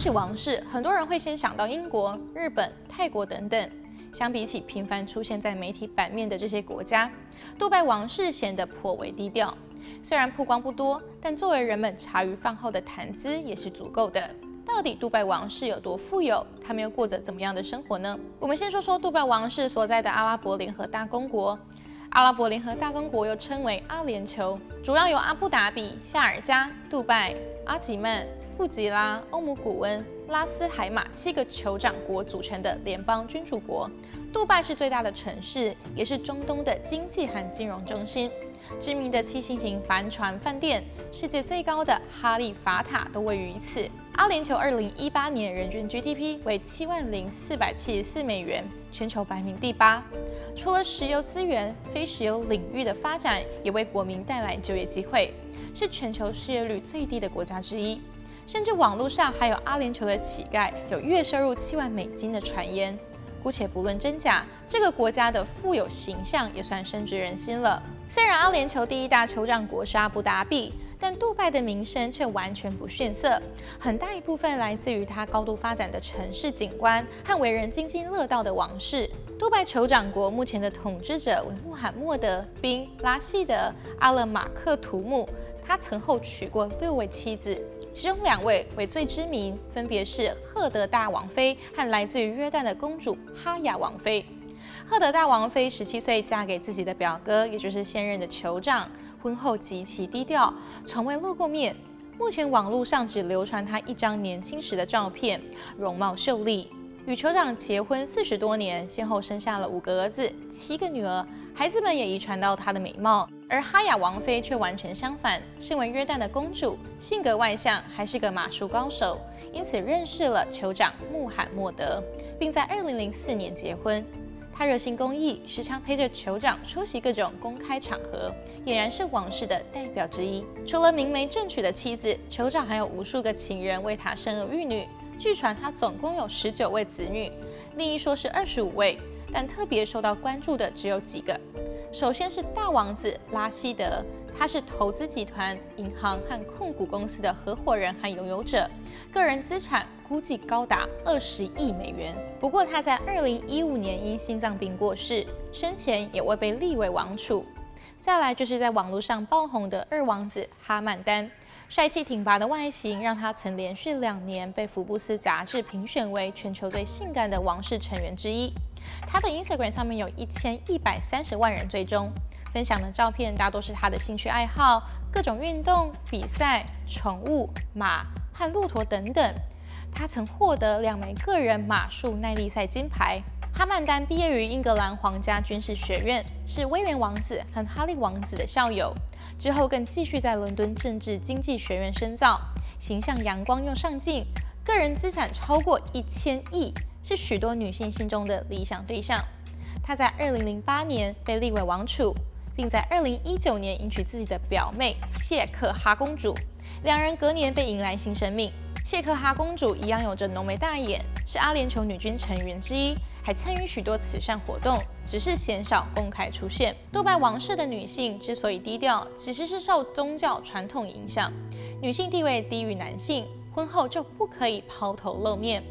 起王室，很多人会先想到英国、日本、泰国等等。相比起频繁出现在媒体版面的这些国家，杜拜王室显得颇为低调。虽然曝光不多，但作为人们茶余饭后的谈资也是足够的。到底杜拜王室有多富有？他们又过着怎么样的生活呢？我们先说说杜拜王室所在的阿拉伯联合大公国。阿拉伯联合大公国又称为阿联酋，主要由阿布达比、夏尔加、杜拜、阿吉曼。富吉拉、欧姆古温、拉斯海马七个酋长国组成的联邦君主国。杜拜是最大的城市，也是中东的经济和金融中心。知名的七星级帆船饭店、世界最高的哈利法塔都位于此。阿联酋二零一八年人均 GDP 为七万零四百七十四美元，全球排名第八。除了石油资源，非石油领域的发展也为国民带来就业机会，是全球失业率最低的国家之一。甚至网络上还有阿联酋的乞丐有月收入七万美金的传言。姑且不论真假，这个国家的富有形象也算深植人心了。虽然阿联酋第一大酋长国是阿布达比，但杜拜的名声却完全不逊色。很大一部分来自于它高度发展的城市景观和为人津津乐道的王室。杜拜酋长国目前的统治者为穆罕默德·宾·拉希德·阿勒马克图姆，他曾后娶过六位妻子。其中两位为最知名，分别是赫德大王妃和来自于约旦的公主哈雅王妃。赫德大王妃十七岁嫁给自己的表哥，也就是现任的酋长，婚后极其低调，从未露过面。目前网络上只流传她一张年轻时的照片，容貌秀丽。与酋长结婚四十多年，先后生下了五个儿子、七个女儿，孩子们也遗传到她的美貌。而哈雅王妃却完全相反，身为约旦的公主，性格外向，还是个马术高手，因此认识了酋长穆罕默德，并在2004年结婚。她热心公益，时常陪着酋长出席各种公开场合，俨然是王室的代表之一。除了明媒正娶的妻子，酋长还有无数个情人为他生儿育女。据传他总共有十九位子女，另一说是二十五位，但特别受到关注的只有几个。首先是大王子拉希德，他是投资集团、银行和控股公司的合伙人和拥有者，个人资产估计高达二十亿美元。不过他在二零一五年因心脏病过世，生前也未被立为王储。再来就是在网络上爆红的二王子哈曼丹，帅气挺拔的外形让他曾连续两年被福布斯杂志评选为全球最性感的王室成员之一。他的 Instagram 上面有一千一百三十万人追踪，分享的照片大多是他的兴趣爱好，各种运动、比赛、宠物、马和骆驼等等。他曾获得两枚个人马术耐力赛金牌。哈曼丹毕业于英格兰皇家军事学院，是威廉王子和哈利王子的校友。之后更继续在伦敦政治经济学院深造，形象阳光又上进，个人资产超过一千亿。是许多女性心中的理想对象。他在2008年被立为王储，并在2019年迎娶自己的表妹谢克哈公主。两人隔年被迎来新生命。谢克哈公主一样有着浓眉大眼，是阿联酋女军成员之一，还参与许多慈善活动，只是鲜少公开出现。杜拜王室的女性之所以低调，其实是受宗教传统影响，女性地位低于男性，婚后就不可以抛头露面。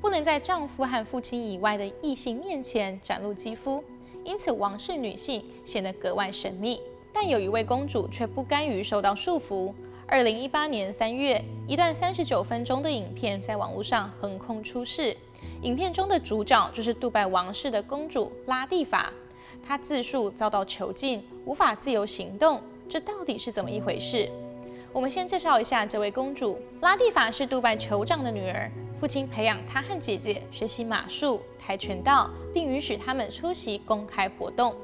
不能在丈夫和父亲以外的异性面前展露肌肤，因此王室女性显得格外神秘。但有一位公主却不甘于受到束缚。二零一八年三月，一段三十九分钟的影片在网络上横空出世。影片中的主角就是杜拜王室的公主拉蒂法，她自述遭到囚禁，无法自由行动，这到底是怎么一回事？我们先介绍一下这位公主。拉蒂法是杜拜酋长的女儿，父亲培养她和姐姐学习马术、跆拳道，并允许他们出席公开活动。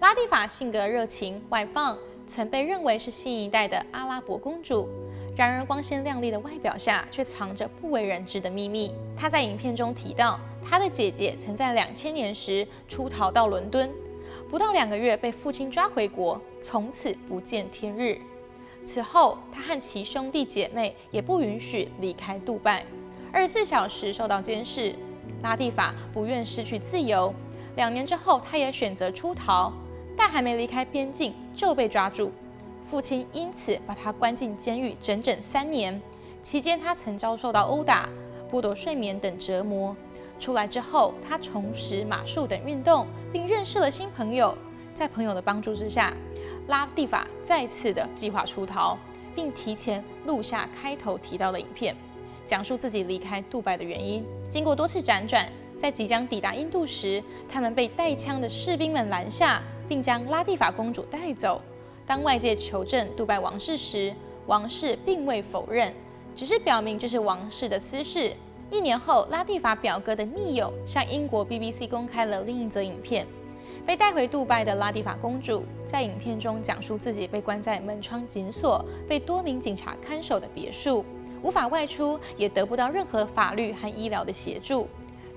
拉蒂法性格热情外放，曾被认为是新一代的阿拉伯公主。然而，光鲜亮丽的外表下却藏着不为人知的秘密。她在影片中提到，她的姐姐曾在两千年时出逃到伦敦，不到两个月被父亲抓回国，从此不见天日。此后，她和其兄弟姐妹也不允许离开杜拜，二十四小时受到监视。拉蒂法不愿失去自由，两年之后，他也选择出逃，但还没离开边境就被抓住。父亲因此把他关进监狱整整三年，期间他曾遭受到殴打，剥夺睡眠等折磨。出来之后，他重拾马术等运动，并认识了新朋友。在朋友的帮助之下，拉蒂法再次的计划出逃，并提前录下开头提到的影片，讲述自己离开杜拜的原因。经过多次辗转，在即将抵达印度时，他们被带枪的士兵们拦下，并将拉蒂法公主带走。当外界求证杜拜王室时，王室并未否认，只是表明这是王室的私事。一年后，拉蒂法表哥的密友向英国 BBC 公开了另一则影片。被带回杜拜的拉蒂法公主在影片中讲述自己被关在门窗紧锁、被多名警察看守的别墅，无法外出，也得不到任何法律和医疗的协助。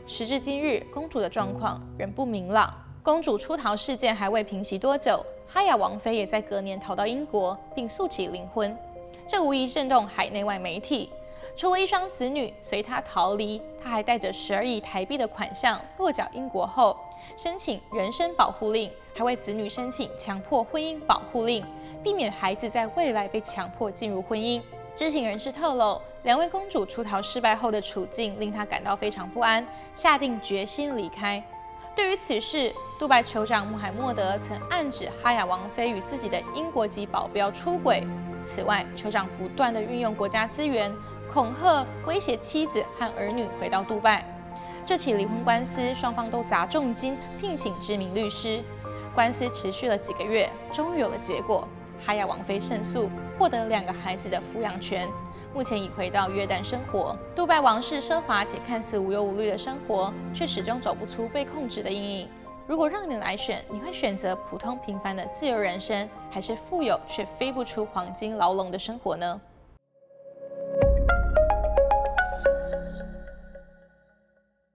时至今日，公主的状况仍不明朗。公主出逃事件还未平息多久，哈亚王妃也在隔年逃到英国，并诉起离婚。这无疑震动海内外媒体。除了一双子女随她逃离，她还带着十二亿台币的款项落脚英国后，申请人身保护令，还为子女申请强迫婚姻保护令，避免孩子在未来被强迫进入婚姻。知情人士透露，两位公主出逃失败后的处境令她感到非常不安，下定决心离开。对于此事，杜拜酋长穆罕默德曾暗指哈亚王妃与自己的英国籍保镖出轨。此外，酋长不断地运用国家资源，恐吓、威胁妻子和儿女回到杜拜。这起离婚官司，双方都砸重金聘请知名律师。官司持续了几个月，终于有了结果。哈亚王妃胜诉，获得两个孩子的抚养权，目前已回到约旦生活。杜拜王室奢华且看似无忧无虑的生活，却始终走不出被控制的阴影。如果让你来选，你会选择普通平凡的自由人生，还是富有却飞不出黄金牢笼的生活呢？